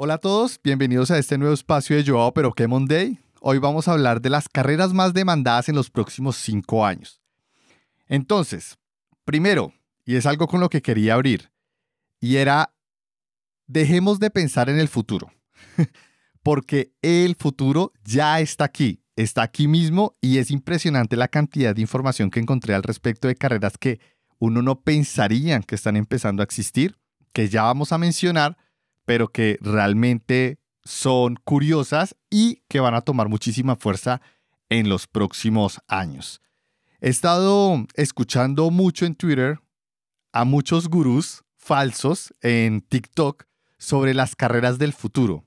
Hola a todos, bienvenidos a este nuevo espacio de Joao Pero qué Monday. Hoy vamos a hablar de las carreras más demandadas en los próximos cinco años. Entonces, primero, y es algo con lo que quería abrir, y era, dejemos de pensar en el futuro, porque el futuro ya está aquí, está aquí mismo y es impresionante la cantidad de información que encontré al respecto de carreras que uno no pensaría que están empezando a existir, que ya vamos a mencionar pero que realmente son curiosas y que van a tomar muchísima fuerza en los próximos años. He estado escuchando mucho en Twitter a muchos gurús falsos en TikTok sobre las carreras del futuro.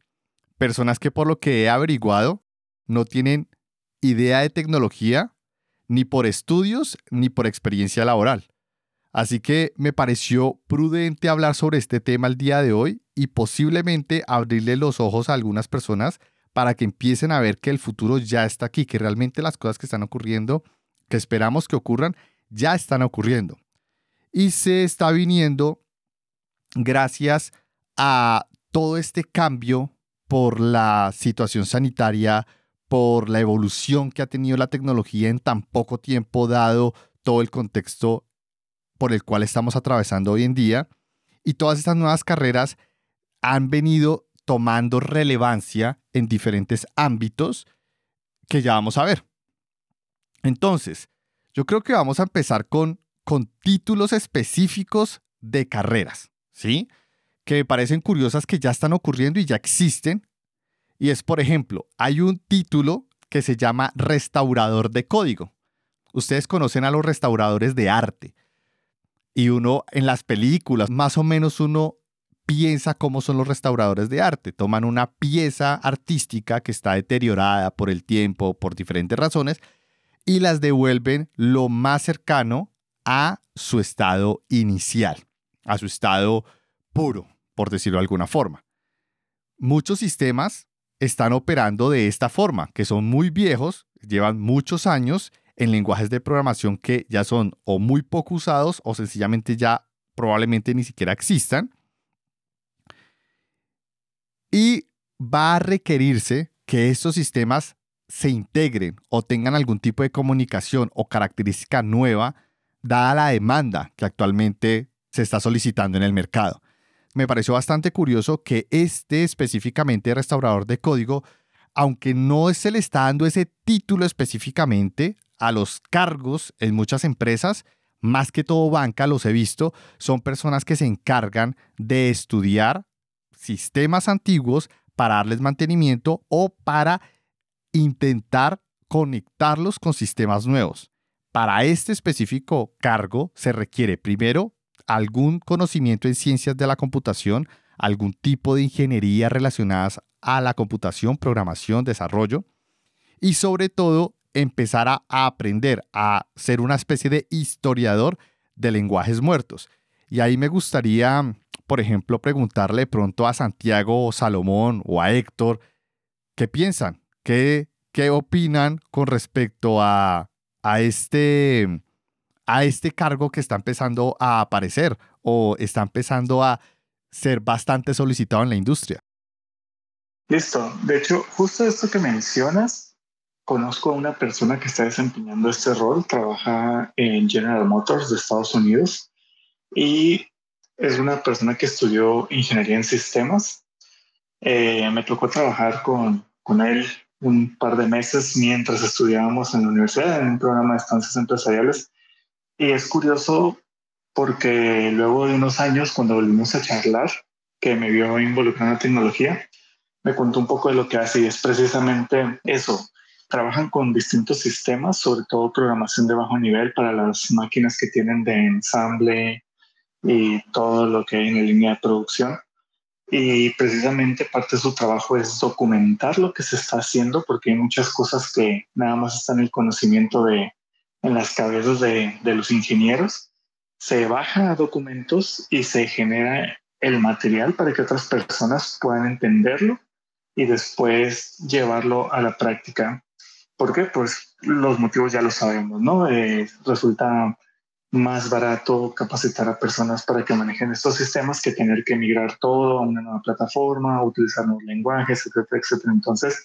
Personas que por lo que he averiguado no tienen idea de tecnología ni por estudios ni por experiencia laboral. Así que me pareció prudente hablar sobre este tema el día de hoy y posiblemente abrirle los ojos a algunas personas para que empiecen a ver que el futuro ya está aquí, que realmente las cosas que están ocurriendo, que esperamos que ocurran, ya están ocurriendo. Y se está viniendo gracias a todo este cambio por la situación sanitaria, por la evolución que ha tenido la tecnología en tan poco tiempo dado todo el contexto por el cual estamos atravesando hoy en día. Y todas estas nuevas carreras han venido tomando relevancia en diferentes ámbitos que ya vamos a ver. Entonces, yo creo que vamos a empezar con, con títulos específicos de carreras, ¿sí? Que me parecen curiosas que ya están ocurriendo y ya existen. Y es, por ejemplo, hay un título que se llama restaurador de código. Ustedes conocen a los restauradores de arte y uno en las películas, más o menos uno piensa cómo son los restauradores de arte. Toman una pieza artística que está deteriorada por el tiempo, por diferentes razones, y las devuelven lo más cercano a su estado inicial, a su estado puro, por decirlo de alguna forma. Muchos sistemas están operando de esta forma, que son muy viejos, llevan muchos años en lenguajes de programación que ya son o muy poco usados o sencillamente ya probablemente ni siquiera existan. Y va a requerirse que estos sistemas se integren o tengan algún tipo de comunicación o característica nueva dada la demanda que actualmente se está solicitando en el mercado. Me pareció bastante curioso que este específicamente restaurador de código, aunque no se le está dando ese título específicamente, a los cargos en muchas empresas, más que todo banca, los he visto, son personas que se encargan de estudiar sistemas antiguos para darles mantenimiento o para intentar conectarlos con sistemas nuevos. Para este específico cargo se requiere primero algún conocimiento en ciencias de la computación, algún tipo de ingeniería relacionadas a la computación, programación, desarrollo y sobre todo empezar a, aprender a ser una especie de historiador de lenguajes muertos. Y ahí me gustaría, por ejemplo, preguntarle pronto a Santiago o Salomón o a Héctor, ¿qué piensan? ¿Qué, qué opinan con respecto a, a, este, a este cargo que está empezando a aparecer o está empezando a ser bastante solicitado en la industria? Listo. De hecho, justo esto que mencionas conozco a una persona que está desempeñando este rol, trabaja en General Motors de Estados Unidos y es una persona que estudió ingeniería en sistemas. Eh, me tocó trabajar con, con él un par de meses mientras estudiábamos en la universidad en un programa de estancias empresariales. Y es curioso porque luego de unos años, cuando volvimos a charlar, que me vio involucrado en la tecnología, me contó un poco de lo que hace y es precisamente eso, trabajan con distintos sistemas, sobre todo programación de bajo nivel para las máquinas que tienen de ensamble y todo lo que hay en la línea de producción. Y precisamente parte de su trabajo es documentar lo que se está haciendo, porque hay muchas cosas que nada más están en el conocimiento de, en las cabezas de, de los ingenieros. Se baja a documentos y se genera el material para que otras personas puedan entenderlo y después llevarlo a la práctica ¿Por qué? Pues los motivos ya los sabemos, ¿no? Eh, resulta más barato capacitar a personas para que manejen estos sistemas que tener que migrar todo a una nueva plataforma, utilizar nuevos lenguajes, etcétera, etcétera. Entonces,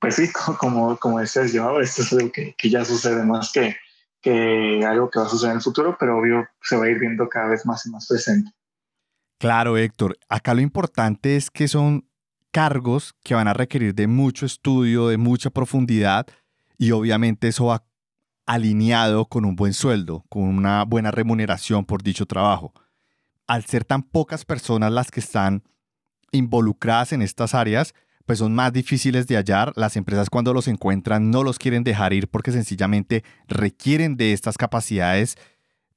pues sí, como, como decías yo, esto es algo que, que ya sucede más que, que algo que va a suceder en el futuro, pero obvio se va a ir viendo cada vez más y más presente. Claro, Héctor. Acá lo importante es que son cargos que van a requerir de mucho estudio, de mucha profundidad y obviamente eso va alineado con un buen sueldo, con una buena remuneración por dicho trabajo. Al ser tan pocas personas las que están involucradas en estas áreas, pues son más difíciles de hallar. Las empresas cuando los encuentran no los quieren dejar ir porque sencillamente requieren de estas capacidades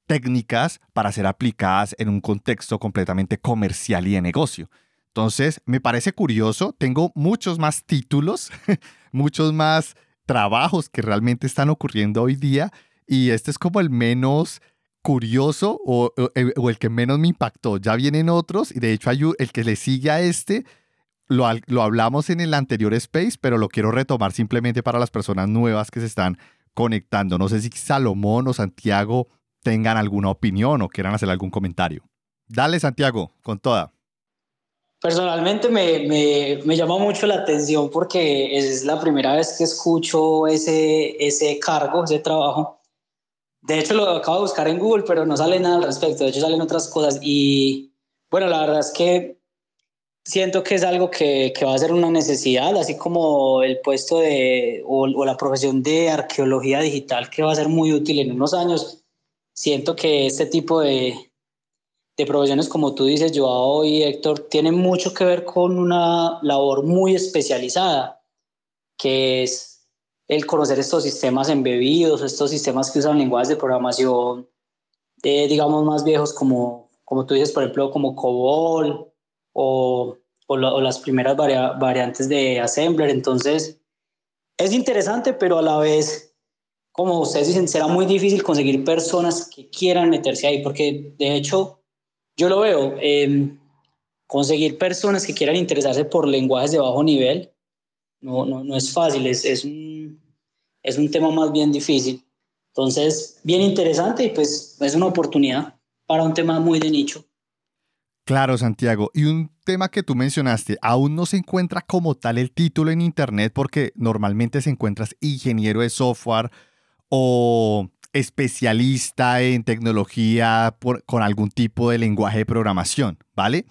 técnicas para ser aplicadas en un contexto completamente comercial y de negocio. Entonces, me parece curioso, tengo muchos más títulos, muchos más trabajos que realmente están ocurriendo hoy día y este es como el menos curioso o, el que menos me impactó. Ya vienen otros y de hecho hay el que le sigue a este, lo, lo hablamos en el anterior space, pero lo quiero retomar simplemente para las personas nuevas que se están conectando. No sé si Salomón o Santiago tengan alguna opinión o quieran hacer algún comentario. Dale, Santiago, con toda. Personalmente me, me, me, llama mucho la atención porque es la primera vez que escucho ese, ese cargo, ese trabajo. De hecho, lo acabo de buscar en Google, pero no sale nada al respecto. De hecho, salen otras cosas. Y bueno, la verdad es que siento que es algo que, que va a ser una necesidad, así como el puesto de, o, o la profesión de arqueología digital, que va a ser muy útil en unos años. Siento que este tipo de, de profesiones, como tú dices, Joao y Héctor, tienen mucho que ver con una labor muy especializada, que es el conocer estos sistemas embebidos, estos sistemas que usan lenguajes de programación, eh, digamos, más viejos, como, como tú dices, por ejemplo, como COBOL o, o, las primeras variantes de Assembler. Entonces, es interesante, pero a la vez, como ustedes dicen, será muy difícil conseguir personas que quieran meterse ahí, porque de hecho, yo lo veo, em, conseguir personas que quieran interesarse por lenguajes de bajo nivel no, no, no es fácil, es, es, un, es un tema más bien difícil. Entonces, bien interesante y pues es una oportunidad para un tema muy de nicho. Claro, Santiago. Y un tema que tú mencionaste, aún no se encuentra como tal el título en Internet porque normalmente se encuentras ingeniero de software o especialista en tecnología con algún tipo de lenguaje de programación, ¿vale?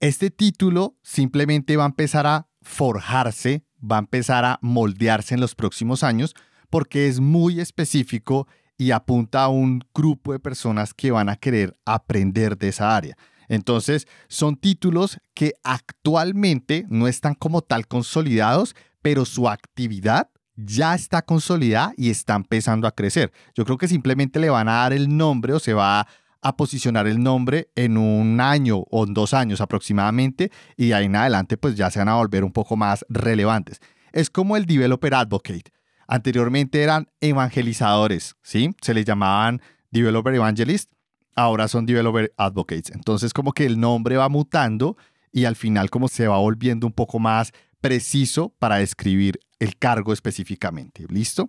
Este título simplemente va a empezar a forjarse, va a empezar a moldearse en los próximos años porque es muy específico y apunta a un grupo de personas que van a querer aprender de esa área. Entonces, son títulos que actualmente no están como tal consolidados, pero su actividad ya está consolidada y está empezando a crecer. Yo creo que simplemente le van a dar el nombre o se va a posicionar el nombre en un año o en dos años aproximadamente y de ahí en adelante pues ya se van a volver un poco más relevantes. Es como el Developer Advocate. Anteriormente eran evangelizadores, ¿sí? Se les llamaban Developer Evangelist, ahora son Developer Advocates. Entonces como que el nombre va mutando y al final como se va volviendo un poco más preciso para describir el cargo específicamente. ¿Listo?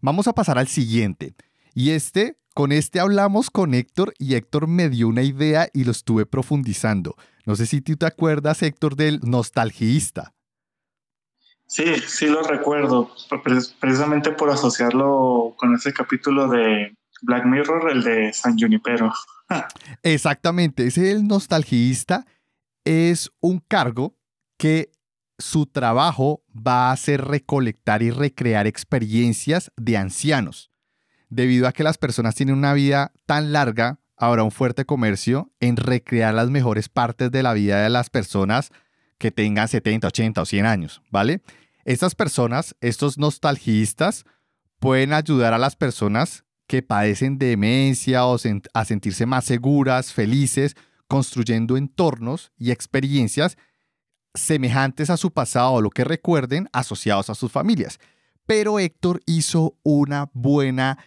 Vamos a pasar al siguiente. Y este, con este hablamos con Héctor y Héctor me dio una idea y lo estuve profundizando. No sé si tú te acuerdas, Héctor, del nostalgista. Sí, sí lo recuerdo, precisamente por asociarlo con ese capítulo de Black Mirror, el de San Junipero. Exactamente, ese el nostalgista es un cargo que su trabajo va a ser recolectar y recrear experiencias de ancianos. Debido a que las personas tienen una vida tan larga, habrá un fuerte comercio en recrear las mejores partes de la vida de las personas que tengan 70, 80 o 100 años, ¿vale? Estas personas, estos nostalgistas, pueden ayudar a las personas que padecen demencia o a sentirse más seguras, felices, construyendo entornos y experiencias semejantes a su pasado o lo que recuerden asociados a sus familias. Pero Héctor hizo una buena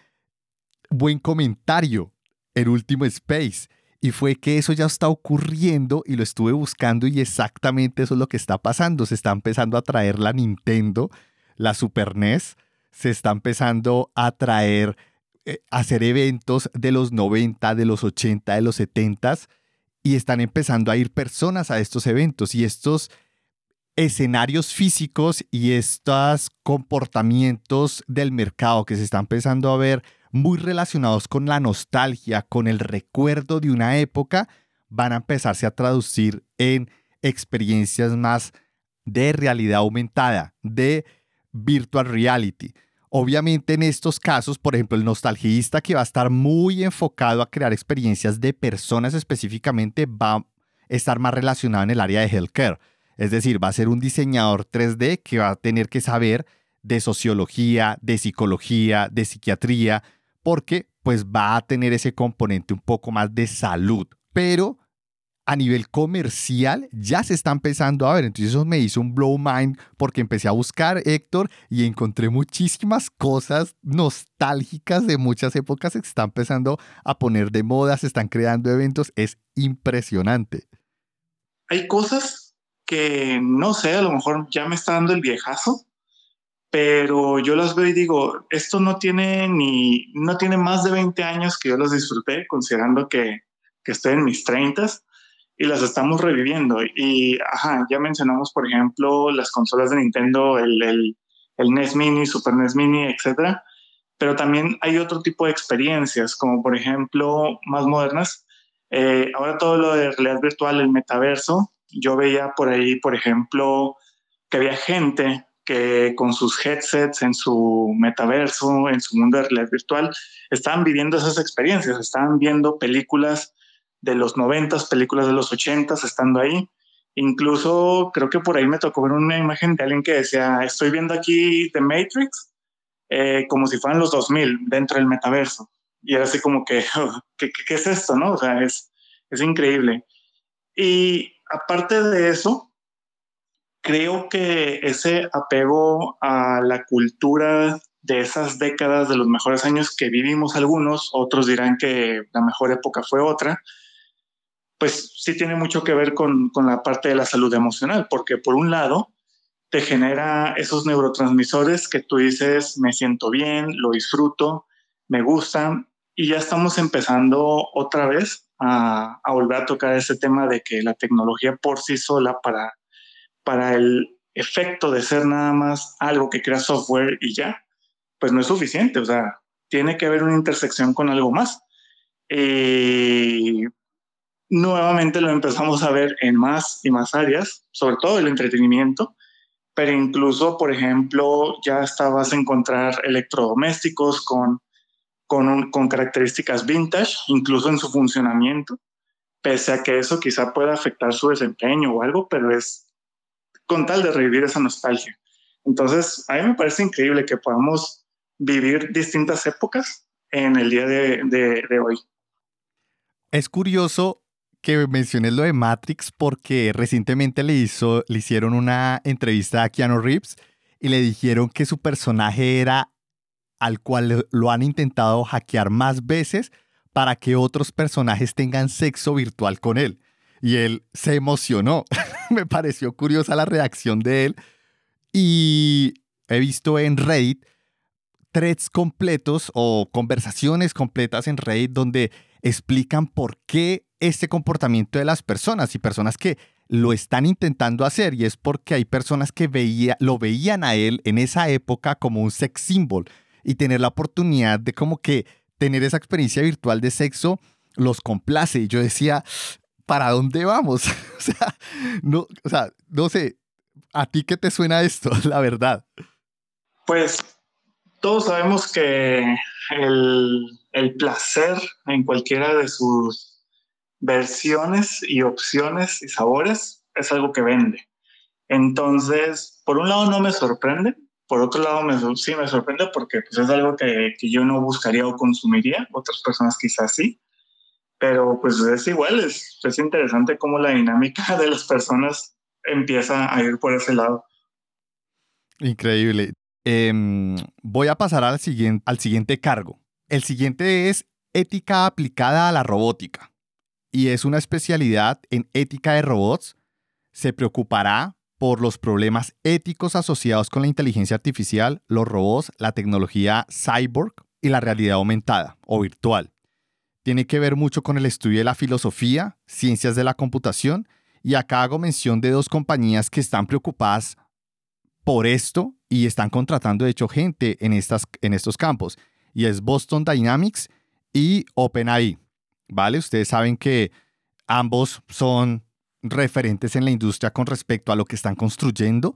buen comentario el último Space y fue que eso ya está ocurriendo y lo estuve buscando y exactamente eso es lo que está pasando. Se está empezando a traer la Nintendo, la Super NES, se está empezando a traer eh, hacer eventos de los 90, de los 80, de los 70 y están empezando a ir personas a estos eventos y estos escenarios físicos y estos comportamientos del mercado que se están empezando a ver muy relacionados con la nostalgia, con el recuerdo de una época, van a empezarse a traducir en experiencias más de realidad aumentada, de virtual reality. Obviamente en estos casos, por ejemplo, el nostalgista que va a estar muy enfocado a crear experiencias de personas específicamente va a estar más relacionado en el área de healthcare. Es decir, va a ser un diseñador 3D que va a tener que saber de sociología, de psicología, de psiquiatría, porque pues va a tener ese componente un poco más de salud. Pero a nivel comercial ya se está empezando a ver. Entonces eso me hizo un blow mind porque empecé a buscar Héctor y encontré muchísimas cosas nostálgicas de muchas épocas que se están empezando a poner de moda, se están creando eventos. Es impresionante. Hay cosas que no sé, a lo mejor ya me está dando el viejazo, pero yo las veo y digo, esto no tiene ni, no tiene más de 20 años que yo los disfruté, considerando que, que estoy en mis 30 y las estamos reviviendo. Y, ya mencionamos, por ejemplo, las consolas de Nintendo, el, el, el NES Mini, Super NES Mini, etcétera. Pero también hay otro tipo de experiencias, como por ejemplo, más modernas. Eh, ahora todo lo de realidad virtual, el metaverso. Yo veía por ahí, por ejemplo, que había gente que con sus headsets en su metaverso, en su mundo de realidad virtual, estaban viviendo esas experiencias, estaban viendo películas de los noventas, películas de los ochentas, estando ahí. Incluso creo que por ahí me tocó ver una imagen de alguien que decía, estoy viendo aquí The Matrix eh, como si fueran los 2000 dentro del metaverso. Y era así como que, ¿qué, qué es esto? ¿no? O sea, es, es increíble. Y aparte de eso, creo que ese apego a la cultura de esas décadas de los mejores años que vivimos algunos, otros dirán que la mejor época fue otra, pues sí tiene mucho que ver con, con, la parte de la salud emocional, porque por un lado te genera esos neurotransmisores que tú dices, me siento bien, lo disfruto, me gustan, y ya estamos empezando otra vez a, a volver a tocar ese tema de que la tecnología por sí sola para, para el efecto de ser nada más algo que crea software y ya, pues no es suficiente, o sea, tiene que haber una intersección con algo más. Y nuevamente lo empezamos a ver en más y más áreas, sobre todo el entretenimiento, pero incluso, por ejemplo, ya estabas a encontrar electrodomésticos con, con, características vintage, incluso en su funcionamiento, pese a que eso quizá pueda afectar su desempeño o algo, pero es con tal de revivir esa nostalgia. Entonces, a mí me parece increíble que podamos vivir distintas épocas en el día de hoy. Es curioso que mencioné lo de Matrix porque recientemente le, hizo, le hicieron una entrevista a Keanu Reeves y le dijeron que su personaje era al cual lo han intentado hackear más veces para que otros personajes tengan sexo virtual con él. Y él se emocionó. Me pareció curiosa la reacción de él. Y he visto en Reddit threads completos o conversaciones completas en Reddit donde explican por qué este comportamiento de las personas y personas que lo están intentando hacer y es porque hay personas que veía, lo veían a él en esa época como un sex symbol y tener la oportunidad de como que tener esa experiencia virtual de sexo los complace. Y yo decía, ¿para dónde vamos? o, sea, no, o sea, no sé, ¿a ti qué te suena esto, la verdad? Pues todos sabemos que el, el placer en cualquiera de sus versiones y opciones y sabores es algo que vende. Entonces, por un lado no me sorprende, por otro lado me, sí me sorprende porque pues, es algo que, que, yo no buscaría o consumiría, otras personas quizás sí, pero pues es igual, es, es interesante cómo la dinámica de las personas empieza a ir por ese lado. Increíble. Eh, voy a pasar al siguiente, al siguiente cargo. El siguiente es ética aplicada a la robótica y es una especialidad en ética de robots. Se preocupará por los problemas éticos asociados con la inteligencia artificial, los robots, la tecnología cyborg y la realidad aumentada o virtual. Tiene que ver mucho con el estudio de la filosofía, ciencias de la computación, y acá hago mención de dos compañías que están preocupadas por esto y están contratando, de hecho, gente en, estas, en estos campos. Y es Boston Dynamics y OpenAI. ¿Vale? Ustedes saben que ambos son referentes en la industria con respecto a lo que están construyendo.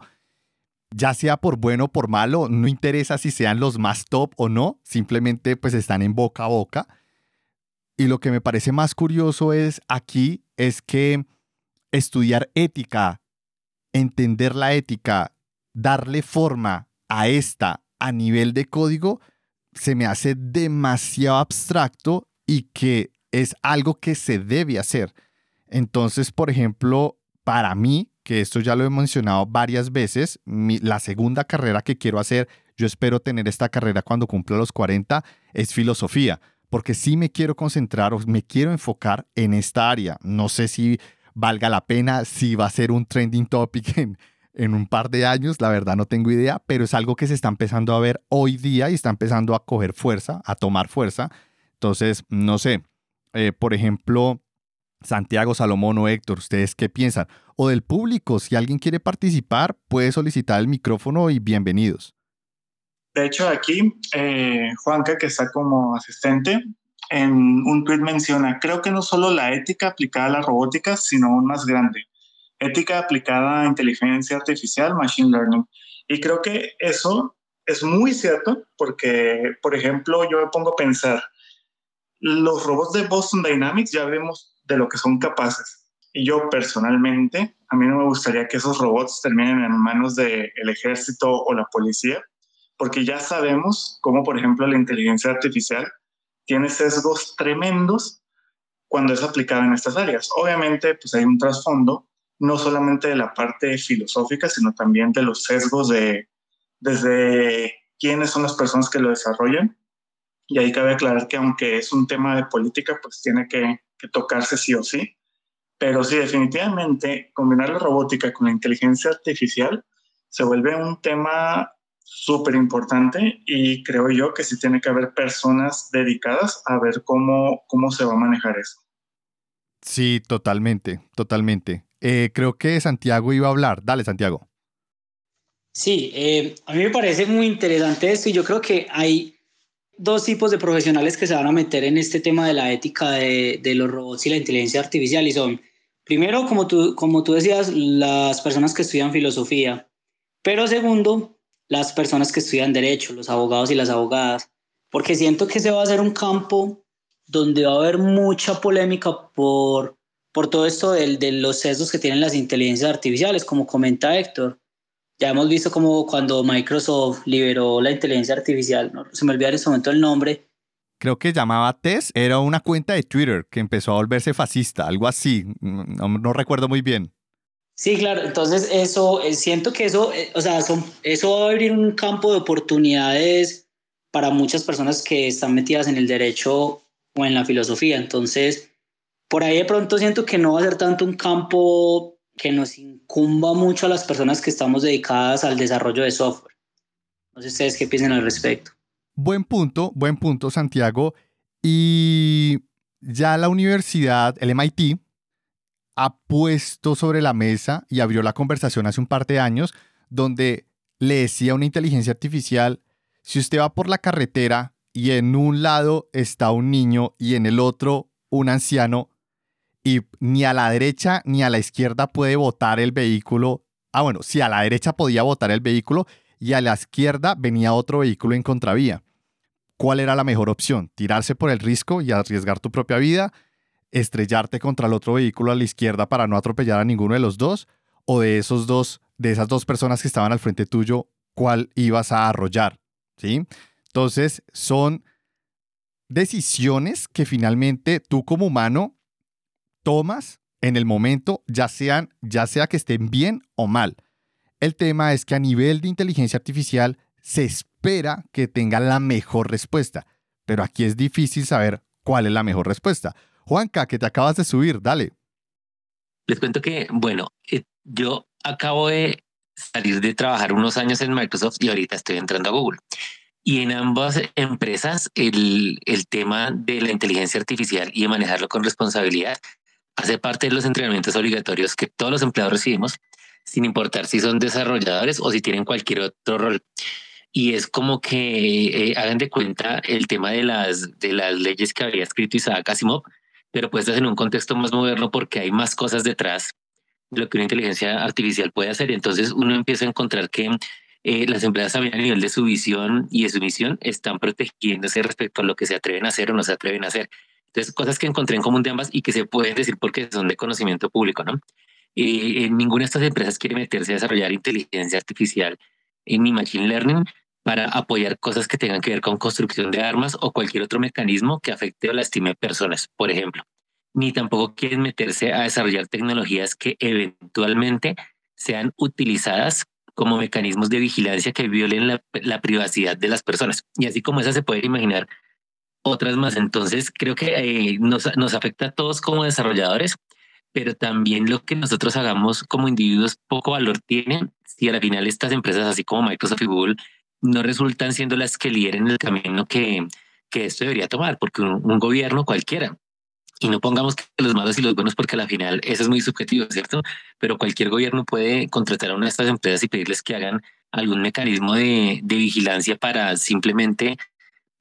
Ya sea por bueno o por malo, no interesa si sean los más top o no, simplemente pues están en boca a boca. Y lo que me parece más curioso es aquí es que estudiar ética, entender la ética, darle forma a esta a nivel de código, se me hace demasiado abstracto y que es algo que se debe hacer. Entonces, por ejemplo, para mí, que esto ya lo he mencionado varias veces, la segunda carrera que quiero hacer, yo espero tener esta carrera cuando cumpla los 40, es filosofía, porque sí me quiero concentrar o me quiero enfocar en esta área. No sé si valga la pena, si va a ser un trending topic en, en un par de años, la verdad no tengo idea, pero es algo que se está empezando a ver hoy día y está empezando a coger fuerza, a tomar fuerza. Entonces, no sé, eh, por ejemplo, Santiago, Salomón o Héctor, ¿ustedes qué piensan? O del público, si alguien quiere participar, puede solicitar el micrófono y bienvenidos. De hecho, aquí eh, Juanca, que está como asistente, en un tweet menciona, creo que no solo la ética aplicada a la robótica, sino aún más grande, ética aplicada a inteligencia artificial, machine learning. Y creo que eso es muy cierto porque, por ejemplo, yo me pongo a pensar, los robots de Boston Dynamics ya vemos de lo que son capaces. Y yo personalmente, a mí no me gustaría que esos robots terminen en manos del ejército o la policía, porque ya sabemos cómo, por ejemplo, la inteligencia artificial tiene sesgos tremendos cuando es aplicada en estas áreas. Obviamente, pues hay un trasfondo, no solamente de la parte filosófica, sino también de los sesgos de desde quiénes son las personas que lo desarrollan y ahí cabe aclarar que aunque es un tema de política, pues tiene que, tocarse sí o sí. Pero sí, definitivamente, combinar la robótica con la inteligencia artificial se vuelve un tema súper importante y creo yo que sí tiene que haber personas dedicadas a ver cómo, cómo se va a manejar eso. Sí, totalmente, totalmente. Eh, creo que Santiago iba a hablar. Dale, Santiago. Sí, eh, a mí me parece muy interesante esto y yo creo que hay dos tipos de profesionales que se van a meter en este tema de la ética de, de, los robots y la inteligencia artificial y son, primero, como tú, como tú decías, las personas que estudian filosofía, pero segundo, las personas que estudian derecho, los abogados y las abogadas, porque siento que se va a hacer un campo donde va a haber mucha polémica por, por todo esto de, de los sesgos que tienen las inteligencias artificiales, como comenta Héctor ya hemos visto como cuando Microsoft liberó la inteligencia artificial, se me olvidó en ese momento el nombre. Creo que llamaba Tess, era una cuenta de Twitter que empezó a volverse fascista, algo así, no, recuerdo muy bien. Sí, claro, entonces eso, eh, siento que eso, eh, o sea, eso va a abrir un campo de oportunidades para muchas personas que están metidas en el derecho o en la filosofía, entonces por ahí de pronto siento que no va a ser tanto un campo que nos incumba mucho a las personas que estamos dedicadas al desarrollo de software. No sé ustedes qué piensan al respecto. Buen punto, buen punto, Santiago. Y ya la universidad, el MIT, ha puesto sobre la mesa y abrió la conversación hace un par de años donde le decía a una inteligencia artificial, si usted va por la carretera y en un lado está un niño y en el otro un anciano, y ni a la derecha ni a la izquierda puede votar el vehículo. Ah, bueno, si a la derecha podía votar el vehículo y a la izquierda venía otro vehículo en contravía. ¿Cuál era la mejor opción? ¿Tirarse por el risco y arriesgar tu propia vida? ¿Estrellarte contra el otro vehículo a la izquierda para no atropellar a ninguno de los dos? ¿O de esos dos, de esas dos personas que estaban al frente tuyo, cuál ibas a arrollar? ¿Sí? Entonces, son decisiones que finalmente tú como humano tomas en el momento, ya, sean, ya sea que estén bien o mal. El tema es que a nivel de inteligencia artificial se espera que tenga la mejor respuesta, pero aquí es difícil saber cuál es la mejor respuesta. Juanca, que te acabas de subir, dale. Les cuento que, bueno, eh, yo acabo de salir de trabajar unos años en Microsoft y ahorita estoy entrando a Google. Y en ambas empresas el, el tema de la inteligencia artificial y de manejarlo con responsabilidad hace parte de los entrenamientos obligatorios que todos los empleados recibimos, sin importar si son desarrolladores o si tienen cualquier otro rol. Y es como que eh, hagan de cuenta el tema de las, de las leyes que había escrito Isaac Asimov, pero puestas en un contexto más moderno porque hay más cosas detrás de lo que una inteligencia artificial puede hacer. Entonces uno empieza a encontrar que eh, las empresas también a nivel de su visión y de su misión están protegiéndose respecto a lo que se atreven a hacer o no se atreven a hacer. Entonces, cosas que encontré en común de ambas y que se pueden decir porque son de conocimiento público, ¿no? Eh, en ninguna de estas empresas quiere meterse a desarrollar inteligencia artificial ni machine learning para apoyar cosas que tengan que ver con construcción de armas o cualquier otro mecanismo que afecte o lastime personas, por ejemplo. Ni tampoco quieren meterse a desarrollar tecnologías que eventualmente sean utilizadas como mecanismos de vigilancia que violen la, la privacidad de las personas. Y así como esa se puede imaginar otras más. Entonces, creo que eh, nos, nos afecta a todos como desarrolladores, pero también lo que nosotros hagamos como individuos poco valor tienen si al final estas empresas, así como Microsoft y Google, no resultan siendo las que lideren el camino que, que esto debería tomar, porque un, gobierno cualquiera, y no pongamos que los malos y los buenos, porque al final eso es muy subjetivo, ¿cierto? Pero cualquier gobierno puede contratar a una de estas empresas y pedirles que hagan algún mecanismo de, de vigilancia para simplemente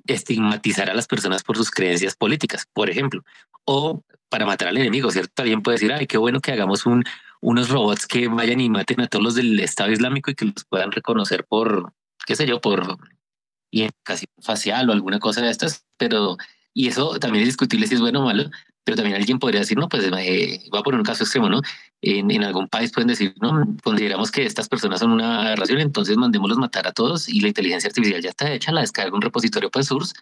estigmatizar a las personas por sus creencias políticas, por ejemplo, o para matar al enemigo, ¿cierto? También puede decir, ay, qué bueno que hagamos un, unos robots que vayan y maten a todos los del Estado Islámico y que los puedan reconocer por, qué sé yo, por casi facial o alguna cosa de estas, pero, y eso también es discutible si es bueno o malo, pero también alguien podría decir, no, pues eh, voy a poner un caso extremo, ¿no? En, en, algún país pueden decir, no, consideramos que estas personas son una aberración, entonces mandémoslos matar a todos y la inteligencia artificial ya está hecha, la descarga un repositorio open source,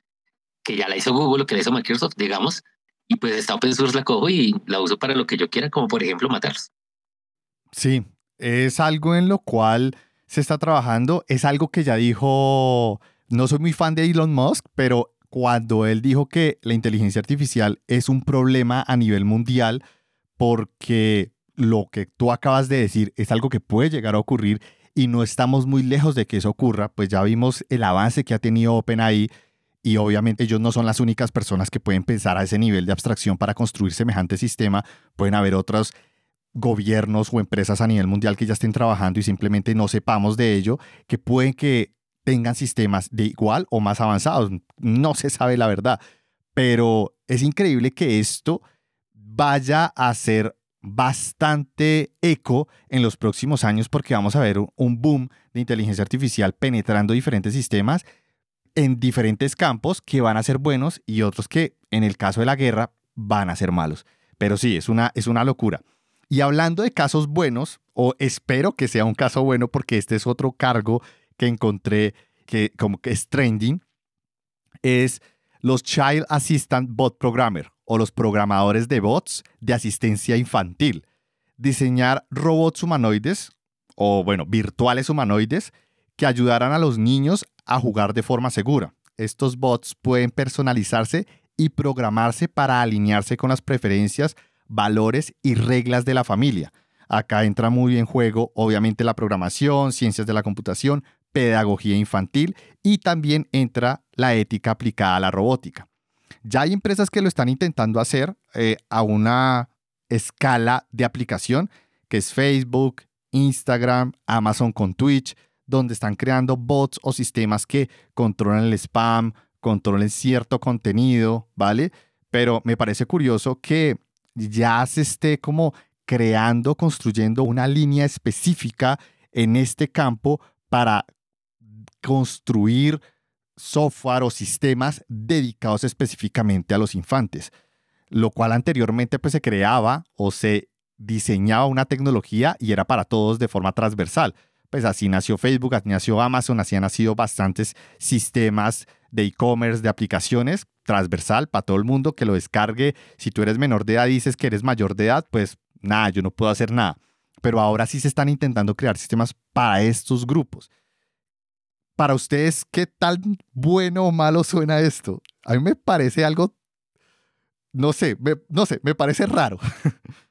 que ya la hizo Google o que la hizo Microsoft, digamos, y pues está open source, la cojo y la uso para lo que yo quiera, como por ejemplo matarlos. Sí, es algo en lo cual se está trabajando, es algo que ya dijo, no soy muy fan de Elon Musk, pero cuando él dijo que la inteligencia artificial es un problema a nivel mundial porque lo que tú acabas de decir es algo que puede llegar a ocurrir y no estamos muy lejos de que eso ocurra, pues ya vimos el avance que ha tenido OpenAI y obviamente ellos no son las únicas personas que pueden pensar a ese nivel de abstracción para construir semejante sistema, pueden haber otros gobiernos o empresas a nivel mundial que ya estén trabajando y simplemente no sepamos de ello, que pueden que tengan sistemas de igual o más avanzados. No se sabe la verdad, pero es increíble que esto vaya a ser bastante eco en los próximos años porque vamos a ver un boom de inteligencia artificial penetrando diferentes sistemas en diferentes campos que van a ser buenos y otros que en el caso de la guerra van a ser malos. Pero sí, es una, es una locura. Y hablando de casos buenos, o espero que sea un caso bueno porque este es otro cargo que encontré que como que es trending es los Child Assistant Bot Programmer o los programadores de bots de asistencia infantil. Diseñar robots humanoides o bueno, virtuales humanoides que ayudaran a los niños a jugar de forma segura. Estos bots pueden personalizarse y programarse para alinearse con las preferencias, valores y reglas de la familia. Acá entra muy en juego, obviamente, la programación, ciencias de la computación, pedagogía infantil y también entra la ética aplicada a la robótica. Ya hay empresas que lo están intentando hacer eh, a una escala de aplicación, que es Facebook, Instagram, Amazon con Twitch, donde están creando bots o sistemas que controlan el spam, controlen cierto contenido, ¿vale? Pero me parece curioso que ya se esté como creando, construyendo una línea específica en este campo para construir software o sistemas dedicados específicamente a los infantes, lo cual anteriormente pues se creaba o se diseñaba una tecnología y era para todos de forma transversal. Pues así nació Facebook, así nació Amazon, así han nacido bastantes sistemas de e-commerce, de aplicaciones, transversal para todo el mundo que lo descargue. Si tú eres menor de edad dices que eres mayor de edad, pues nada, yo no puedo hacer nada. Pero ahora sí se están intentando crear sistemas para estos grupos para ustedes, ¿qué tal bueno o malo suena esto? A mí me parece algo, no sé, no sé, me parece raro.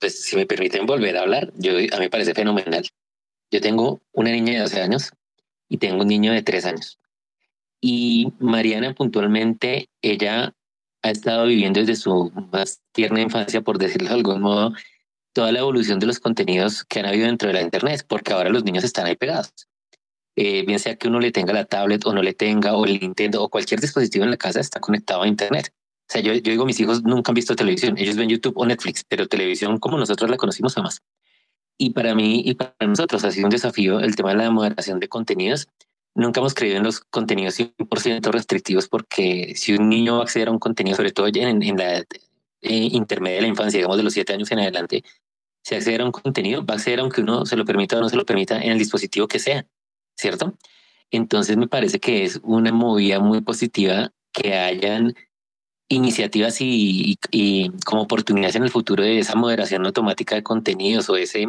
Pues si me permiten volver a hablar, yo, a mí me parece fenomenal. Yo tengo una niña de 12 años y tengo un niño de 3 años. Y Mariana puntualmente, ella ha estado viviendo desde su más tierna infancia, por decirlo de algún modo, toda la evolución de los contenidos que han habido dentro de la Internet, porque ahora los niños están ahí pegados. Eh, bien sea que uno le tenga la tablet o no le tenga, o el Nintendo, o cualquier dispositivo en la casa está conectado a Internet. O sea, yo, yo digo, mis hijos nunca han visto televisión, ellos ven YouTube o Netflix, pero televisión como nosotros la conocimos jamás. Y para mí y para nosotros ha sido un desafío el tema de la moderación de contenidos. Nunca hemos creído en los contenidos 100% restrictivos porque si un niño va a un contenido, sobre todo en, en la eh, intermedia de la infancia, digamos de los siete años en adelante, si acceder a un contenido, va a acceder aunque uno se lo permita o no se lo permita en el dispositivo que sea, ¿cierto? Entonces me parece que es una movida muy positiva que hayan iniciativas y, como oportunidades en el futuro de esa moderación automática de contenidos o ese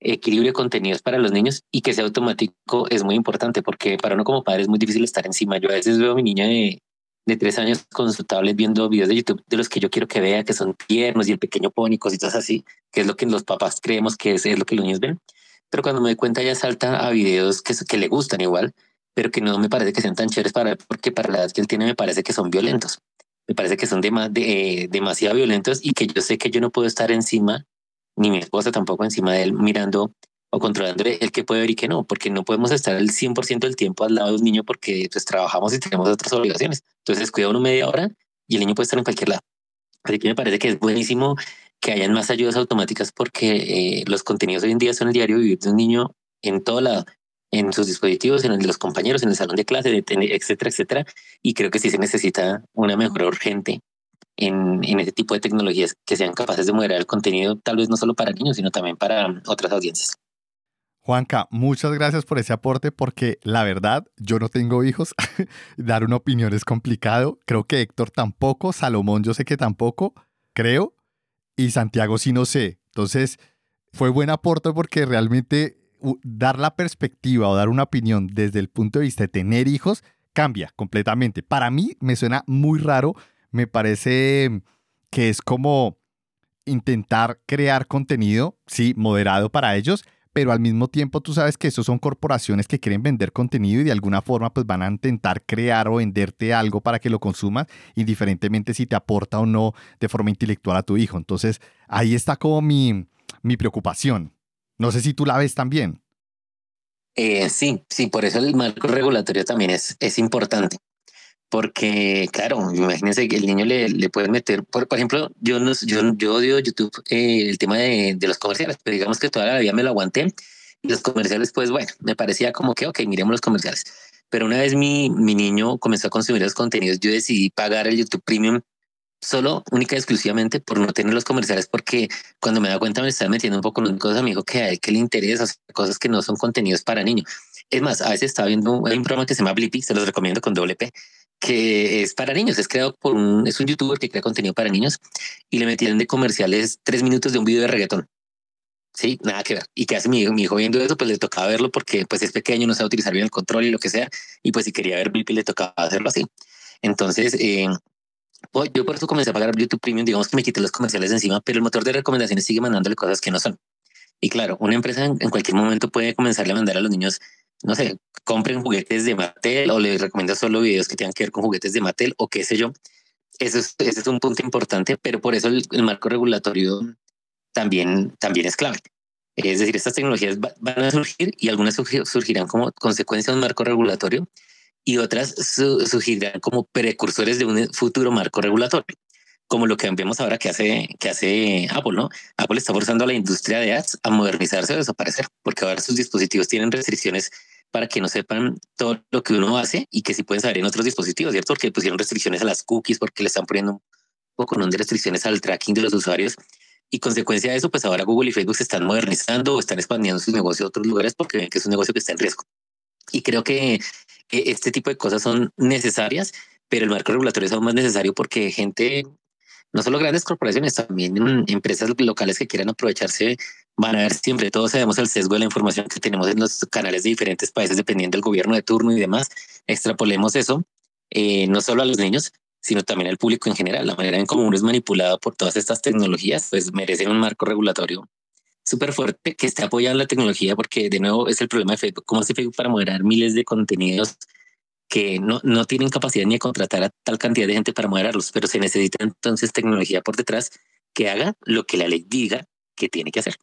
equilibrio de contenidos para los niños y que sea automático es muy importante porque para uno como padre es muy difícil estar encima. Yo a veces veo a mi niña de, de tres años con su tablet viendo videos de YouTube de los que yo quiero que vea, que son tiernos y el pequeño pony, cositas así, que es lo que los papás creemos que es, es lo que los niños ven. Pero cuando me doy cuenta ya salta a videos que, que le gustan igual, pero que no me parece que sean tan chéveres para porque para la edad que él tiene me parece que son violentos me parece que son de, de, demasiado violentos y que yo sé que yo no puedo estar encima, ni mi esposa tampoco encima de él, mirando o controlándole el que puede ver y que no, porque no podemos estar el 100% del tiempo al lado de un niño porque pues trabajamos y tenemos otras obligaciones. Entonces cuida uno media hora y el niño puede estar en cualquier lado. Así que me parece que es buenísimo que hayan más ayudas automáticas porque eh, los contenidos hoy en día son el diario vivir de un niño en todo lado en sus dispositivos, en el de los compañeros, en el salón de clase, etcétera, etcétera. Y creo que sí se necesita una mejora urgente en, en ese tipo de tecnologías que sean capaces de moderar el contenido, tal vez no solo para niños, sino también para otras audiencias. Juanca, muchas gracias por ese aporte porque la verdad, yo no tengo hijos. Dar una opinión es complicado. Creo que Héctor tampoco, Salomón yo sé que tampoco, creo, y Santiago sí no sé. Entonces, fue buen aporte porque realmente dar la perspectiva o dar una opinión desde el punto de vista de tener hijos cambia completamente. Para mí me suena muy raro, me parece que es como intentar crear contenido, sí, moderado para ellos, pero al mismo tiempo tú sabes que esos son corporaciones que quieren vender contenido y de alguna forma pues van a intentar crear o venderte algo para que lo consumas, indiferentemente si te aporta o no de forma intelectual a tu hijo. Entonces ahí está como mi, mi preocupación. No sé si tú la ves también. Eh, sí, sí, por eso el marco regulatorio también es, es importante. Porque, claro, imagínense que el niño le, le puede meter, por, por ejemplo, yo, no, yo, yo odio YouTube eh, el tema de, de, los comerciales, pero digamos que toda la vida me lo aguanté. Y los comerciales, pues bueno, me parecía como que, ok, miremos los comerciales. Pero una vez mi, mi niño comenzó a consumir los contenidos, yo decidí pagar el YouTube Premium solo, única y exclusivamente por no tener los comerciales, porque cuando me da cuenta me estaba metiendo un poco en cosas, dijo que a él que le interesa, cosas que no son contenidos para niños. Es más, a veces estaba viendo un, un programa que se llama Blippi, se los recomiendo con doble P, que es para niños, es creado por un, es un youtuber que crea contenido para niños y le metieron de comerciales tres minutos de un video de reggaetón. Sí, nada que ver. ¿Y qué hace mi hijo? Mi hijo viendo eso? Pues le tocaba verlo porque pues es pequeño, no sabe utilizar bien el control y lo que sea. Y pues si quería ver Blippi le tocaba hacerlo así. Entonces, eh, pues, yo por eso comencé a pagar YouTube Premium, digamos que me quité los comerciales encima, pero el motor de recomendaciones sigue mandándole cosas que no son. Y claro, una empresa en, cualquier momento puede comenzarle a mandar a los niños, no sé, compren juguetes de Mattel o les recomienda solo videos que tengan que ver con juguetes de Mattel o qué sé yo. Eso es, ese es un punto importante, pero por eso el, marco regulatorio también, también es clave. Es decir, estas tecnologías van a surgir y algunas surgirán como consecuencia de un marco regulatorio y otras su surgirán como precursores de un futuro marco regulatorio, como lo que vemos ahora que hace, que hace Apple, ¿no? Apple está forzando a la industria de ads a modernizarse o desaparecer, porque ahora sus dispositivos tienen restricciones para que no sepan todo lo que uno hace y que sí pueden saber en otros dispositivos, ¿cierto? Porque pusieron restricciones a las cookies, porque le están poniendo un poco de restricciones al tracking de los usuarios. Y consecuencia de eso, pues ahora Google y Facebook se están modernizando o están expandiendo sus negocios a otros lugares porque ven que es un negocio que está en riesgo. Y creo que este tipo de cosas son necesarias, pero el marco regulatorio es aún más necesario porque gente, no solo grandes corporaciones, también empresas locales que quieran aprovecharse van a ver siempre, todos sabemos el sesgo de la información que tenemos en los canales de diferentes países dependiendo del gobierno de turno y demás. Extrapolemos eso, eh, no solo a los niños, sino también al público en general. La manera en cómo uno es manipulado por todas estas tecnologías, pues merecen un marco regulatorio súper fuerte que esté apoyando la tecnología, porque de nuevo es el problema de Facebook. ¿Cómo hace Facebook para moderar miles de contenidos que no, no tienen capacidad ni de contratar a tal cantidad de gente para moderarlos, pero se necesita entonces tecnología por detrás que haga lo que la ley diga que tiene que hacer.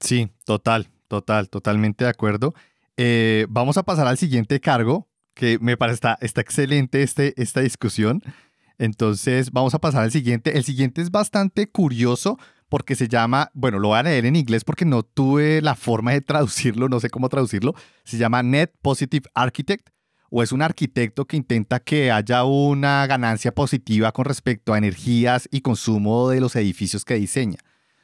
Sí, total, total, totalmente de acuerdo. Eh, vamos a pasar al siguiente cargo, que me parece está, está excelente este, esta discusión. Entonces, vamos a pasar al siguiente. El siguiente es bastante curioso porque se llama, bueno, lo voy a leer en inglés porque no tuve la forma de traducirlo, no sé cómo traducirlo. Se llama Net Positive Architect o es un arquitecto que intenta que haya una ganancia positiva con respecto a energías y consumo de los edificios que diseña.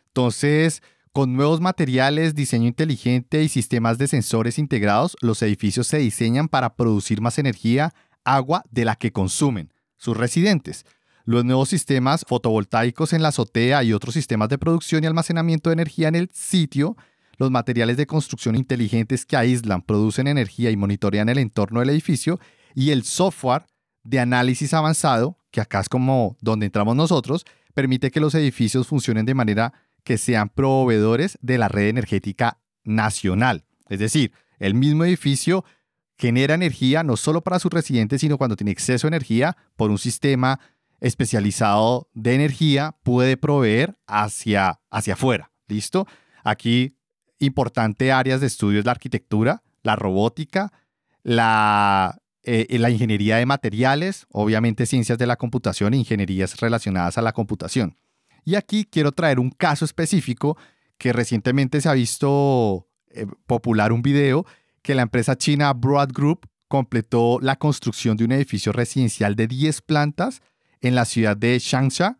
Entonces, con nuevos materiales, diseño inteligente y sistemas de sensores integrados, los edificios se diseñan para producir más energía, agua de la que consumen sus residentes. Los nuevos sistemas fotovoltaicos en la azotea y otros sistemas de producción y almacenamiento de energía en el sitio, los materiales de construcción inteligentes que aíslan, producen energía y monitorean el entorno del edificio, y el software de análisis avanzado, que acá es como donde entramos nosotros, permite que los edificios funcionen de manera que sean proveedores de la red energética nacional. Es decir, el mismo edificio genera energía no solo para sus residentes, sino cuando tiene exceso de energía por un sistema especializado de energía puede proveer hacia, hacia afuera. ¿Listo? Aquí, importante áreas de estudio es la arquitectura, la robótica, la, eh, la ingeniería de materiales, obviamente ciencias de la computación e ingenierías relacionadas a la computación. Y aquí quiero traer un caso específico que recientemente se ha visto eh, popular un video que la empresa china Broad Group completó la construcción de un edificio residencial de 10 plantas en la ciudad de Changsha,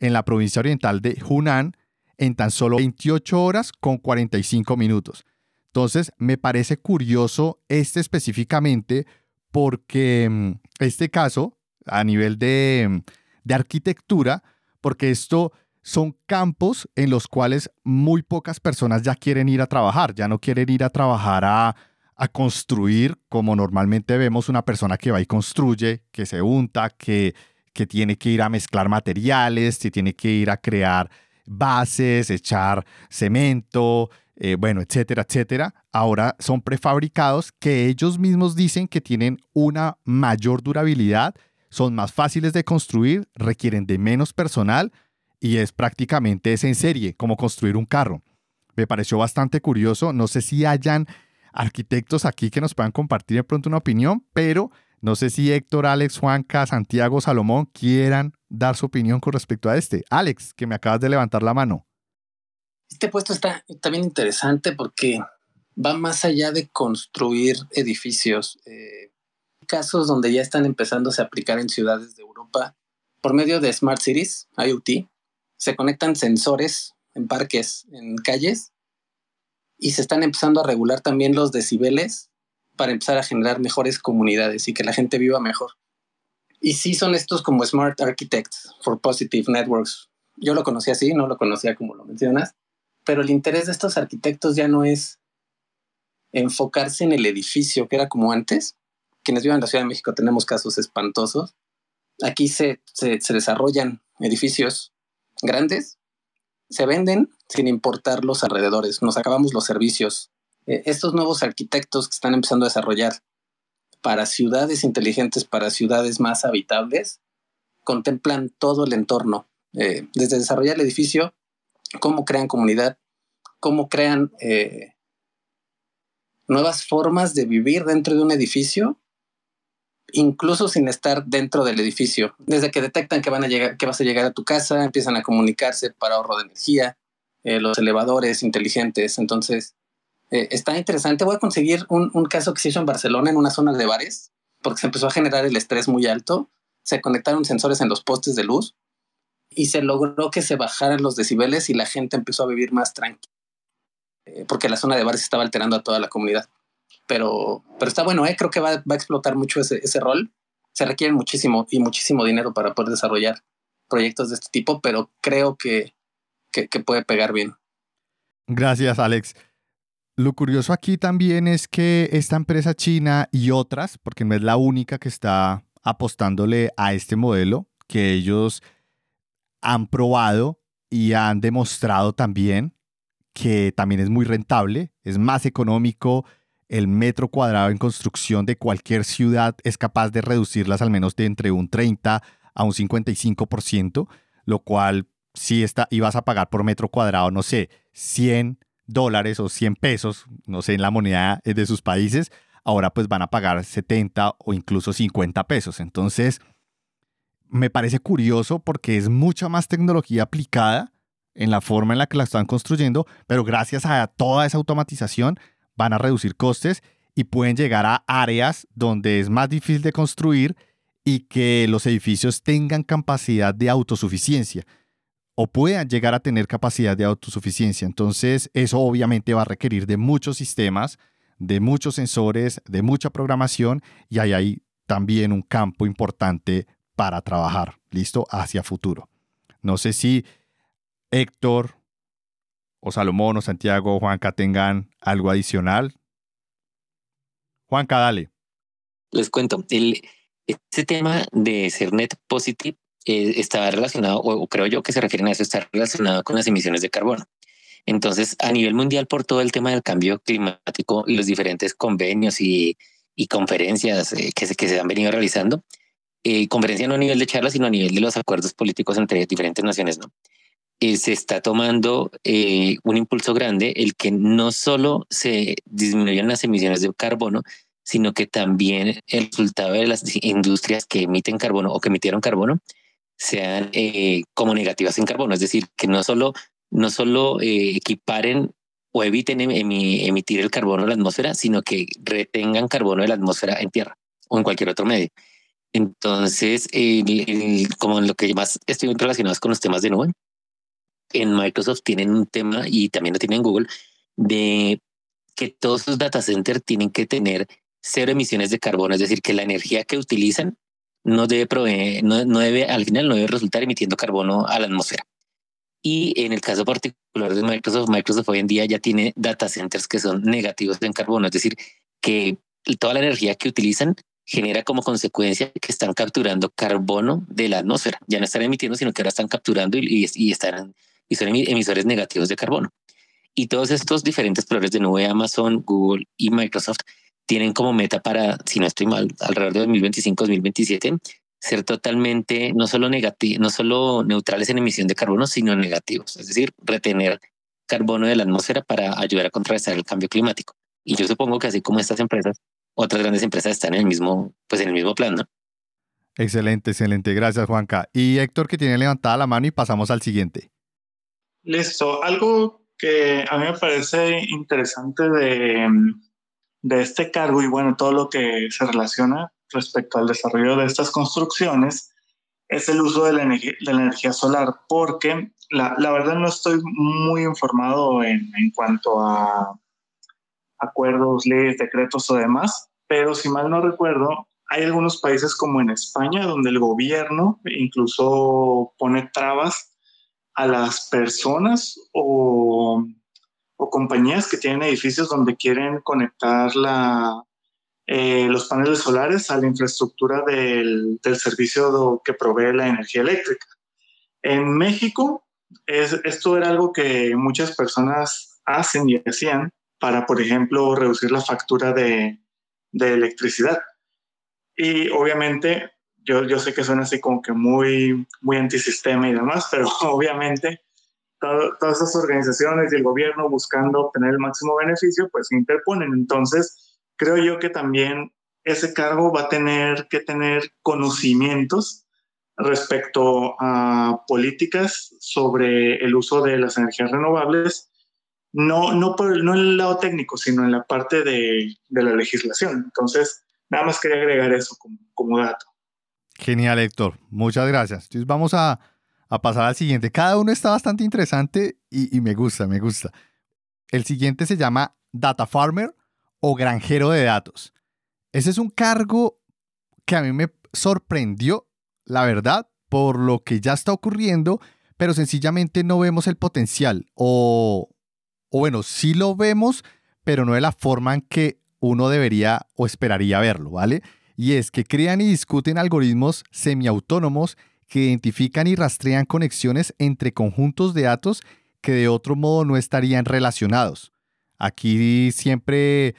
en la provincia oriental de Hunan, en tan solo 28 horas con 45 minutos. Entonces, me parece curioso este específicamente porque mm, este caso, a nivel de, mm, de arquitectura, porque esto son campos en los cuales muy pocas personas ya quieren ir a trabajar, ya no quieren ir a trabajar a, a construir como normalmente vemos una persona que va y construye, que se unta, que que tiene que ir a mezclar materiales, que tiene que ir a crear bases, echar cemento, eh, bueno, etcétera, etcétera. Ahora son prefabricados que ellos mismos dicen que tienen una mayor durabilidad, son más fáciles de construir, requieren de menos personal y es prácticamente es en serie, como construir un carro. Me pareció bastante curioso. No sé si hayan arquitectos aquí que nos puedan compartir de pronto una opinión, pero no sé si Héctor, Alex, Juanca, Santiago, Salomón quieran dar su opinión con respecto a este. Alex, que me acabas de levantar la mano. Este puesto está también interesante porque va más allá de construir edificios. Eh, casos donde ya están empezándose a aplicar en ciudades de Europa por medio de Smart Cities, IoT. Se conectan sensores en parques, en calles, y se están empezando a regular también los decibeles para empezar a generar mejores comunidades y que la gente viva mejor. Y sí son estos como Smart Architects for Positive Networks. Yo lo conocía así, no lo conocía como lo mencionas, pero el interés de estos arquitectos ya no es enfocarse en el edificio, que era como antes. Quienes viven en la Ciudad de México tenemos casos espantosos. Aquí se, se, desarrollan edificios grandes, se venden sin importar los alrededores. Nos acabamos los servicios, estos nuevos arquitectos que están empezando a desarrollar para ciudades inteligentes, para ciudades más habitables, contemplan todo el entorno, eh, desde desarrollar el edificio, cómo crean comunidad, cómo crean eh, nuevas formas de vivir dentro de un edificio, incluso sin estar dentro del edificio. Desde que detectan que van a llegar, que vas a llegar a tu casa, empiezan a comunicarse para ahorro de energía, los elevadores inteligentes. Entonces, eh, está interesante. Voy a conseguir un, un, caso que se hizo en Barcelona, en una zona de bares, porque se empezó a generar el estrés muy alto. Se conectaron sensores en los postes de luz y se logró que se bajaran los decibeles y la gente empezó a vivir más tranquila, eh, porque la zona de bares estaba alterando a toda la comunidad. Pero, pero está bueno, ¿eh? creo que va, va a explotar mucho ese, ese rol. Se requiere muchísimo y muchísimo dinero para poder desarrollar proyectos de este tipo, pero creo que, que, que puede pegar bien. Gracias, Alex. Lo curioso aquí también es que esta empresa china y otras, porque no es la única que está apostándole a este modelo, que ellos han probado y han demostrado también que también es muy rentable, es más económico, el metro cuadrado en construcción de cualquier ciudad es capaz de reducirlas al menos de entre un 30 a un 55%, lo cual si está, ibas a pagar por metro cuadrado, no sé, 100 dólares o 100 pesos, no sé, en la moneda de sus países, ahora pues van a pagar 70 o incluso 50 pesos. Entonces, me parece curioso porque es mucha más tecnología aplicada en la forma en la que la están construyendo, pero gracias a toda esa automatización van a reducir costes y pueden llegar a áreas donde es más difícil de construir y que los edificios tengan capacidad de autosuficiencia o puedan llegar a tener capacidad de autosuficiencia. Entonces, eso obviamente va a requerir de muchos sistemas, de muchos sensores, de mucha programación y ahí hay también un campo importante para trabajar, listo, hacia futuro. No sé si Héctor o Salomón o Santiago o Juanca tengan algo adicional. Juanca, dale. Les cuento, el, este tema de ser net positive eh, relacionado, o, creo yo que se refieren a eso, está relacionado con las emisiones de carbono. Entonces, a nivel mundial, por todo el tema del cambio climático y los diferentes convenios y, y conferencias eh, que, se, que se han venido realizando, eh, conferencia no a nivel de charlas, sino a nivel de los acuerdos políticos entre diferentes naciones, ¿no? Eh, se está tomando eh, un impulso grande, el que no solo se disminuyan las emisiones de carbono, sino que también el resultado de las industrias que emiten carbono o que emitieron carbono sean eh, como negativas en carbono, es decir, que no solo, no solo equiparen o eviten emitir el carbono en la atmósfera, sino que retengan carbono de la atmósfera en tierra o en cualquier otro medio. Entonces, como lo que más estoy relacionado con los temas de nube, en Microsoft tienen un tema y también lo tienen en Google de que todos sus data centers tienen que tener cero emisiones de carbono, es decir, que la energía que utilizan no debe proveer, no, no debe, al final no debe resultar emitiendo carbono a la atmósfera. Y en el caso particular de Microsoft, Microsoft hoy en día ya tiene data centers que son negativos en carbono, es decir, que toda la energía que utilizan genera como consecuencia que están capturando carbono de la atmósfera. Ya no están emitiendo, sino que ahora están capturando y, y, y están y son emisores negativos de carbono. Y todos estos diferentes proveedores de nube, Amazon, Google y Microsoft, tienen como meta para, si no estoy mal, alrededor de 2025-2027, ser totalmente no solo no solo neutrales en emisión de carbono, sino negativos, es decir, retener carbono de la atmósfera para ayudar a contrarrestar el cambio climático. Y yo supongo que así como estas empresas, otras grandes empresas están en el mismo, pues en el mismo plan, ¿no? Excelente, excelente. Gracias, Juanca. Y Héctor, que tiene levantada la mano y pasamos al siguiente. Listo. Algo que a mí me parece interesante de, de este cargo y bueno, todo lo que se relaciona respecto al desarrollo de estas construcciones es el uso de la, de la energía solar, porque la, la, verdad no estoy muy informado en, en cuanto a acuerdos, leyes, decretos o demás, pero si mal no recuerdo, hay algunos países como en España donde el gobierno incluso pone trabas a las personas o, compañías que tienen edificios donde quieren conectar eh, los paneles solares a la infraestructura del, servicio que provee la energía eléctrica. En México, esto era algo que muchas personas hacen y hacían para, por ejemplo, reducir la factura de, de electricidad. Y obviamente yo, yo sé que suena así como que muy, muy antisistema y demás, pero obviamente todas esas organizaciones y el gobierno buscando obtener el máximo beneficio, pues se interponen. Entonces, creo yo que también ese cargo va a tener que tener conocimientos respecto a políticas sobre el uso de las energías renovables, no, no, por, no en el lado técnico, sino en la parte de, de la legislación. Entonces, nada más quería agregar eso como, como dato. Genial, Héctor. Muchas gracias. Entonces vamos a, pasar al siguiente. Cada uno está bastante interesante y, me gusta, me gusta. El siguiente se llama Data Farmer o granjero de datos. Ese es un cargo que a mí me sorprendió, la verdad, por lo que ya está ocurriendo, pero sencillamente no vemos el potencial. O, o bueno, sí lo vemos, pero no de la forma en que uno debería o esperaría verlo, ¿vale? y es que crean y discuten algoritmos semiautónomos que identifican y rastrean conexiones entre conjuntos de datos que de otro modo no estarían relacionados. Aquí siempre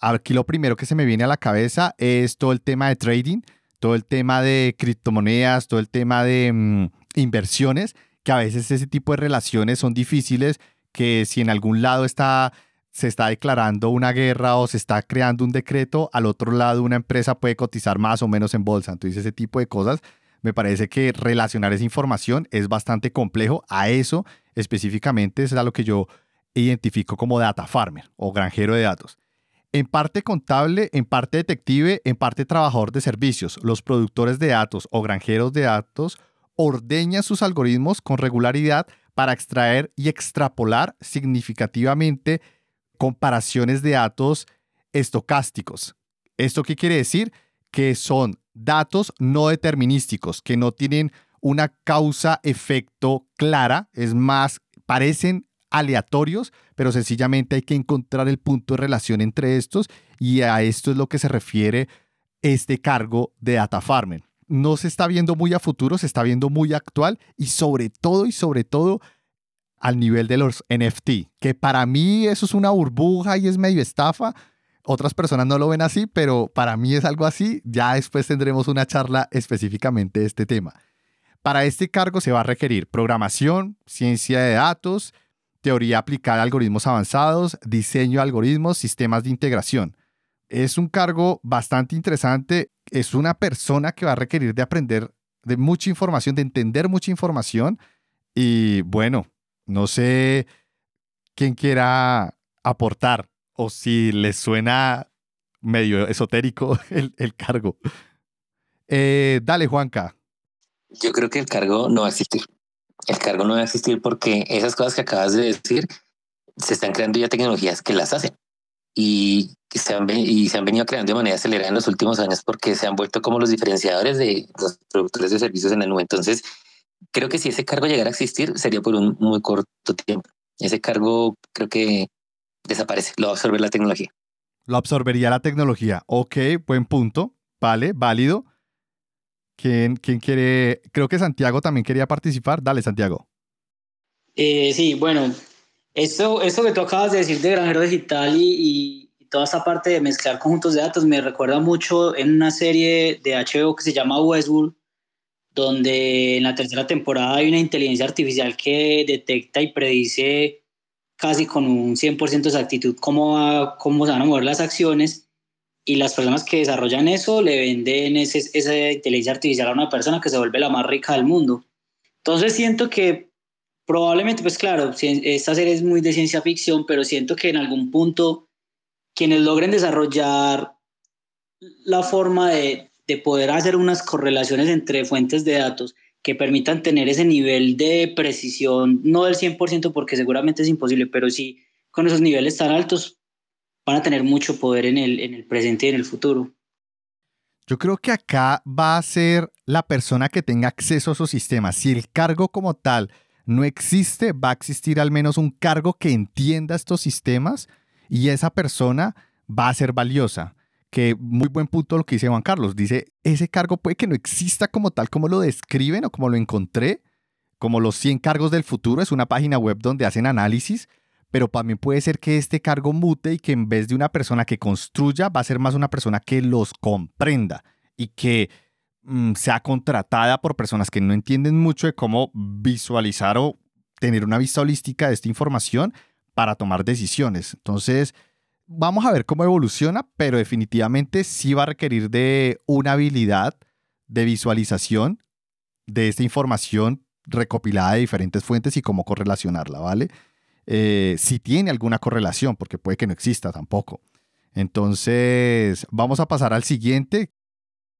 Aquí lo primero que se me viene a la cabeza es todo el tema de trading, todo el tema de criptomonedas, todo el tema de mm, inversiones, que a veces ese tipo de relaciones son difíciles, que si en algún lado está se está declarando una guerra o se está creando un decreto, al otro lado una empresa puede cotizar más o menos en bolsa. Entonces ese tipo de cosas, me parece que relacionar esa información es bastante complejo. A eso específicamente es lo que yo identifico como data farmer o granjero de datos. En parte contable, en parte detective, en parte trabajador de servicios. Los productores de datos o granjeros de datos ordeñan sus algoritmos con regularidad para extraer y extrapolar significativamente comparaciones de datos estocásticos. ¿Esto qué quiere decir? Que son datos no determinísticos, que no tienen una causa-efecto clara, es más, parecen aleatorios, pero sencillamente hay que encontrar el punto de relación entre estos y a esto es lo que se refiere este cargo de data farmer. No se está viendo muy a futuro, se está viendo muy actual y sobre todo y sobre todo al nivel de los NFT, que para mí eso es una burbuja y es medio estafa. Otras personas no lo ven así, pero para mí es algo así. Ya después tendremos una charla específicamente de este tema. Para este cargo se va a requerir programación, ciencia de datos, teoría aplicada a algoritmos avanzados, diseño de algoritmos, sistemas de integración. Es un cargo bastante interesante. Es una persona que va a requerir de aprender de mucha información, de entender mucha información. Y bueno, no sé quién quiera aportar o si les suena medio esotérico el, cargo. Eh, dale, Juanca. Yo creo que el cargo no va a existir. El cargo no va a existir porque esas cosas que acabas de decir se están creando ya tecnologías que las hacen y se han, y se han venido creando de manera acelerada en los últimos años porque se han vuelto como los diferenciadores de los productores de servicios en la nube. Entonces, creo que si ese cargo llegara a existir, sería por un muy corto tiempo. Ese cargo creo que desaparece, lo va a absorber la tecnología. Lo absorbería la tecnología. Ok, buen punto. Vale, válido. ¿Quién, quién quiere? Creo que Santiago también quería participar. Dale, Santiago. Eh, sí, bueno, eso, eso que tú acabas de decir de granjero digital y, y, toda esa parte de mezclar conjuntos de datos me recuerda mucho en una serie de HBO que se llama Westworld, donde en la tercera temporada hay una inteligencia artificial que detecta y predice casi con un 100% de exactitud cómo, cómo se van a mover las acciones y las personas que desarrollan eso le venden ese, esa inteligencia artificial a una persona que se vuelve la más rica del mundo. Entonces siento que probablemente, pues claro, esta serie es muy de ciencia ficción, pero siento que en algún punto quienes logren desarrollar la forma de, de poder hacer unas correlaciones entre fuentes de datos que permitan tener ese nivel de precisión, no del 100% porque seguramente es imposible, pero sí con esos niveles tan altos van a tener mucho poder en el, en el presente y en el futuro. Yo creo que acá va a ser la persona que tenga acceso a esos sistemas. Si el cargo como tal no existe, va a existir al menos un cargo que entienda estos sistemas y esa persona va a ser valiosa que muy buen punto lo que dice Juan Carlos. Dice, ese cargo puede que no exista como tal como lo describen o como lo encontré, como los 100 cargos del futuro, es una página web donde hacen análisis, pero también puede ser que este cargo mute y que en vez de una persona que construya, va a ser más una persona que los comprenda y que mm, sea contratada por personas que no entienden mucho de cómo visualizar o tener una vista holística de esta información para tomar decisiones. Entonces, vamos a ver cómo evoluciona, pero definitivamente sí va a requerir de una habilidad de visualización de esta información recopilada de diferentes fuentes y cómo correlacionarla, ¿vale? Eh, si tiene alguna correlación, porque puede que no exista tampoco. Entonces, vamos a pasar al siguiente.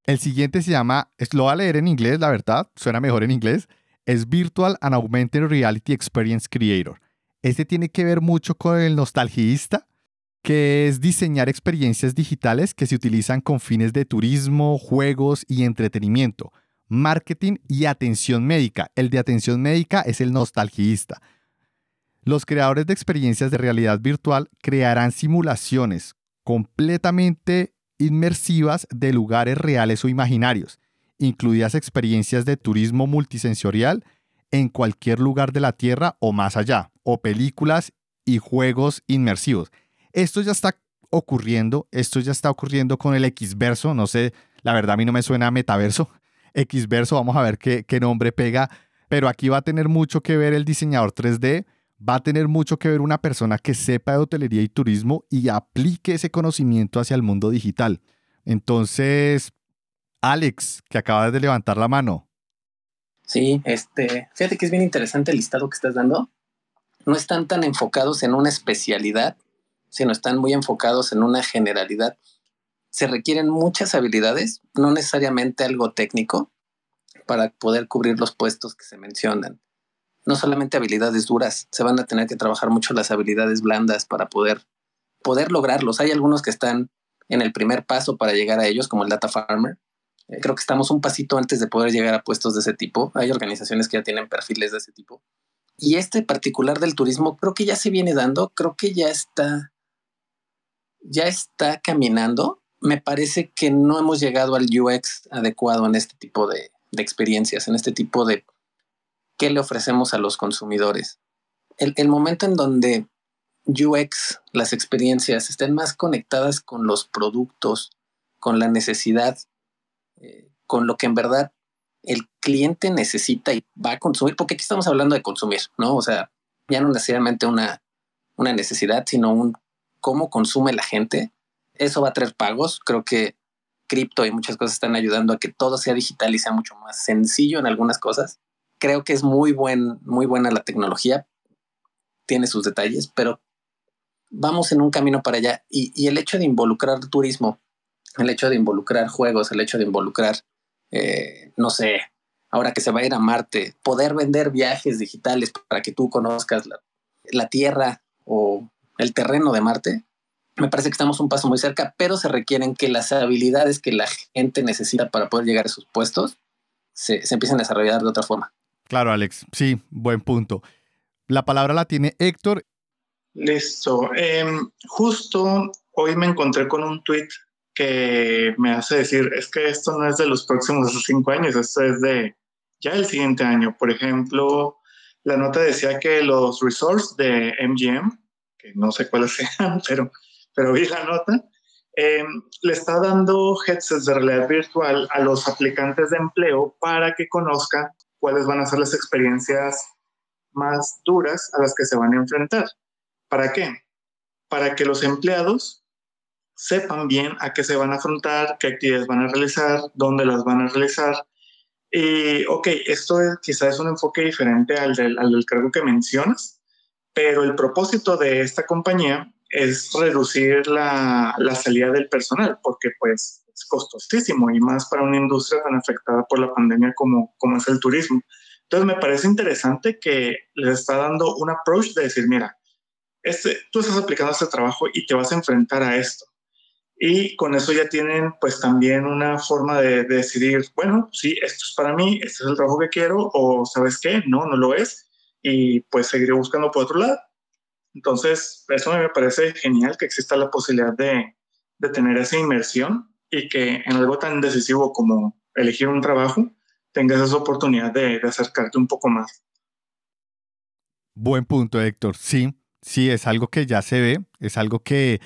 El siguiente se llama, lo voy a leer en inglés, la verdad, suena mejor en inglés. Es Virtual and Augmented Reality Experience Creator. Este tiene que ver mucho con el nostalgista que es diseñar experiencias digitales que se utilizan con fines de turismo, juegos y entretenimiento, marketing y atención médica. El de atención médica es el nostalgista. Los creadores de experiencias de realidad virtual crearán simulaciones completamente inmersivas de lugares reales o imaginarios, incluidas experiencias de turismo multisensorial en cualquier lugar de la Tierra o más allá, o películas y juegos inmersivos. Esto ya está ocurriendo. Esto ya está ocurriendo con el Xverso. No sé, la verdad a mí no me suena a metaverso. Xverso, vamos a ver qué, qué nombre pega. Pero aquí va a tener mucho que ver el diseñador 3D. Va a tener mucho que ver una persona que sepa de hotelería y turismo y aplique ese conocimiento hacia el mundo digital. Entonces, Alex, que acabas de levantar la mano. Sí, este, fíjate que es bien interesante el listado que estás dando. No están tan enfocados en una especialidad, sino están muy enfocados en una generalidad. Se requieren muchas habilidades, no necesariamente algo técnico, para poder cubrir los puestos que se mencionan. No solamente habilidades duras, se van a tener que trabajar mucho las habilidades blandas para poder, poder lograrlos. Hay algunos que están en el primer paso para llegar a ellos, como el Data Farmer. Eh, creo que estamos un pasito antes de poder llegar a puestos de ese tipo. Hay organizaciones que ya tienen perfiles de ese tipo. Y este particular del turismo creo que ya se viene dando, creo que ya está, ya está caminando. Me parece que no hemos llegado al UX adecuado en este tipo de, de experiencias, en este tipo de qué le ofrecemos a los consumidores. El, momento en donde UX, las experiencias, estén más conectadas con los productos, con la necesidad, eh, con lo que en verdad el cliente necesita y va a consumir, porque aquí estamos hablando de consumir, ¿no? O sea, ya no necesariamente una, una necesidad, sino un cómo consume la gente. Eso va a traer pagos. Creo que cripto y muchas cosas están ayudando a que todo sea digital y sea mucho más sencillo en algunas cosas. Creo que es muy, buen, muy buena la tecnología, tiene sus detalles, pero vamos en un camino para allá. Y, el hecho de involucrar turismo, el hecho de involucrar juegos, el hecho de involucrar eh, no sé, ahora que se va a ir a Marte, poder vender viajes digitales para que tú conozcas la, la Tierra o el terreno de Marte, me parece que estamos un paso muy cerca, pero se requieren que las habilidades que la gente necesita para poder llegar a sus puestos se, se empiecen a desarrollar de otra forma. Claro, Alex, sí, buen punto. La palabra la tiene Héctor. Listo. Eh, justo hoy me encontré con un tweet que me hace decir, es que esto no es de los próximos cinco años, esto es de ya el siguiente año. Por ejemplo, la nota decía que los resorts de MGM, que no sé cuáles sean, pero, pero vi la nota, eh, le está dando headsets de realidad virtual a los aplicantes de empleo para que conozcan cuáles van a ser las experiencias más duras a las que se van a enfrentar. ¿Para qué? Para que los empleados sepan bien a qué se van a afrontar, qué actividades van a realizar, dónde las van a realizar. Y, ok, esto es, quizás es un enfoque diferente al del, al del cargo que mencionas, pero el propósito de esta compañía es reducir la, la salida del personal, porque pues es costosísimo y más para una industria tan afectada por la pandemia como, como es el turismo. Entonces me parece interesante que les está dando un approach de decir, mira, este, tú estás aplicando este trabajo y te vas a enfrentar a esto y con eso ya tienen pues también una forma de, decidir, bueno, sí, esto es para mí, este es el trabajo que quiero, o sabes qué, no, no lo es, y pues seguiré buscando por otro lado. Entonces, eso me parece genial que exista la posibilidad de, de tener esa inmersión y que en algo tan decisivo como elegir un trabajo, tengas esa oportunidad de, de acercarte un poco más. Buen punto, Héctor. Sí, sí, es algo que ya se ve, es algo que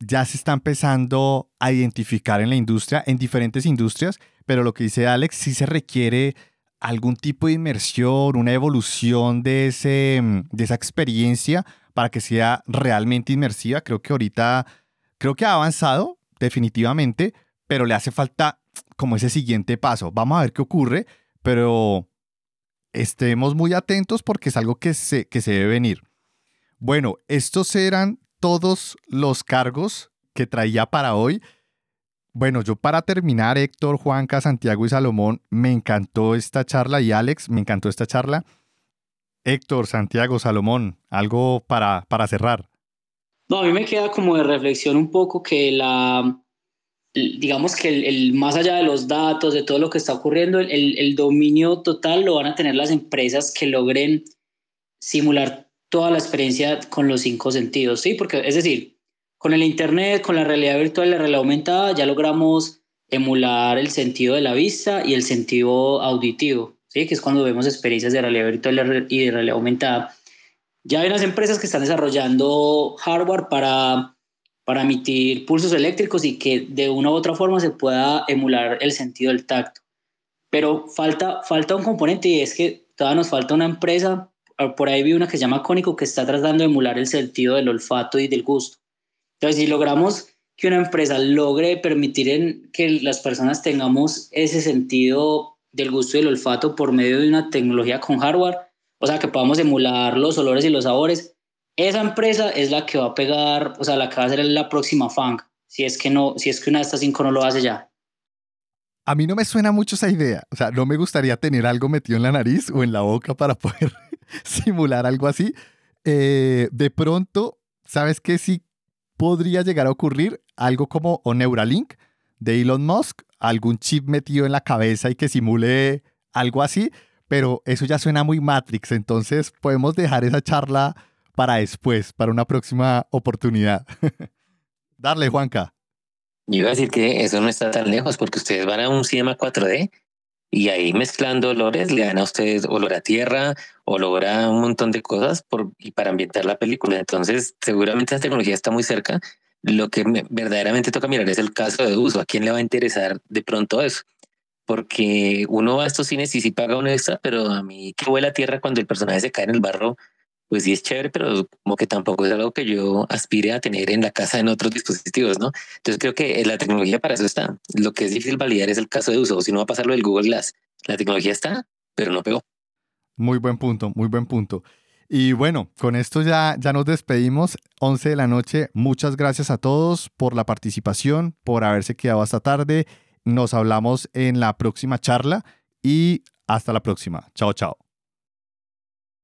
ya se está empezando a identificar en la industria, en diferentes industrias, pero lo que dice Alex, sí se requiere algún tipo de inmersión, una evolución de, ese, mm, de esa experiencia para que sea realmente inmersiva. Creo que ahorita, creo que ha avanzado definitivamente, pero le hace falta como ese siguiente paso. Vamos a ver qué ocurre, pero estemos muy atentos porque es algo que se, que se debe venir. Bueno, estos eran todos los cargos que traía para hoy. Bueno, yo para terminar, Héctor, Juanca, Santiago y Salomón, me encantó esta charla y Alex, me encantó esta charla. Héctor, Santiago, Salomón, algo para, para cerrar. No, a mí me queda como de reflexión un poco que la, digamos que el, más allá de los datos, de todo lo que está ocurriendo, el, el dominio total lo van a tener las empresas que logren simular toda la experiencia con los cinco sentidos, ¿sí? Porque, es decir, con el Internet, con la realidad virtual la realidad aumentada, ya logramos emular el sentido de la vista y el sentido auditivo, ¿sí? Que es cuando vemos experiencias de realidad virtual y de realidad aumentada. Ya hay unas empresas que están desarrollando hardware para, para emitir pulsos eléctricos y que de una u otra forma se pueda emular el sentido del tacto. Pero falta, falta un componente y es que todavía nos falta una empresa, por ahí vi una que se llama Cónico, que está tratando de emular el sentido del olfato y del gusto. Entonces, si logramos que una empresa logre permitir en que las personas tengamos ese sentido del gusto y del olfato por medio de una tecnología con hardware, o sea, que podamos emular los olores y los sabores, esa empresa es la que va a pegar, o sea, la que va a ser la próxima FANG, si es que no, si es que una de estas cinco no lo hace ya. A mí no me suena mucho esa idea, o sea, no me gustaría tener algo metido en la nariz o en la boca para poder simular algo así. Eh, de pronto, ¿sabes qué? Sí podría llegar a ocurrir algo como o Neuralink de Elon Musk, algún chip metido en la cabeza y que simule algo así, pero eso ya suena muy Matrix, entonces podemos dejar esa charla para después, para una próxima oportunidad. Darle, Juanca. Yo iba a decir que eso no está tan lejos porque ustedes van a un cinema 4D y ahí mezclando olores le dan a ustedes olor a tierra, olor a un montón de cosas por, y para ambientar la película. Entonces, seguramente esa tecnología está muy cerca. Lo que verdaderamente toca mirar es el caso de uso. ¿A quién le va a interesar de pronto eso? Porque uno va a estos cines y sí paga un extra, pero a mí que huele a tierra cuando el personaje se cae en el barro pues sí es chévere, pero como que tampoco es algo que yo aspire a tener en la casa en otros dispositivos, ¿no? Entonces creo que la tecnología para eso está. Lo que es difícil validar es el caso de uso, si no va a pasar lo del Google Glass. La tecnología está, pero no pegó. Muy buen punto, muy buen punto. Y bueno, con esto ya, ya nos despedimos. 11 de la noche. Muchas gracias a todos por la participación, por haberse quedado hasta tarde. Nos hablamos en la próxima charla y hasta la próxima. Chao, chao.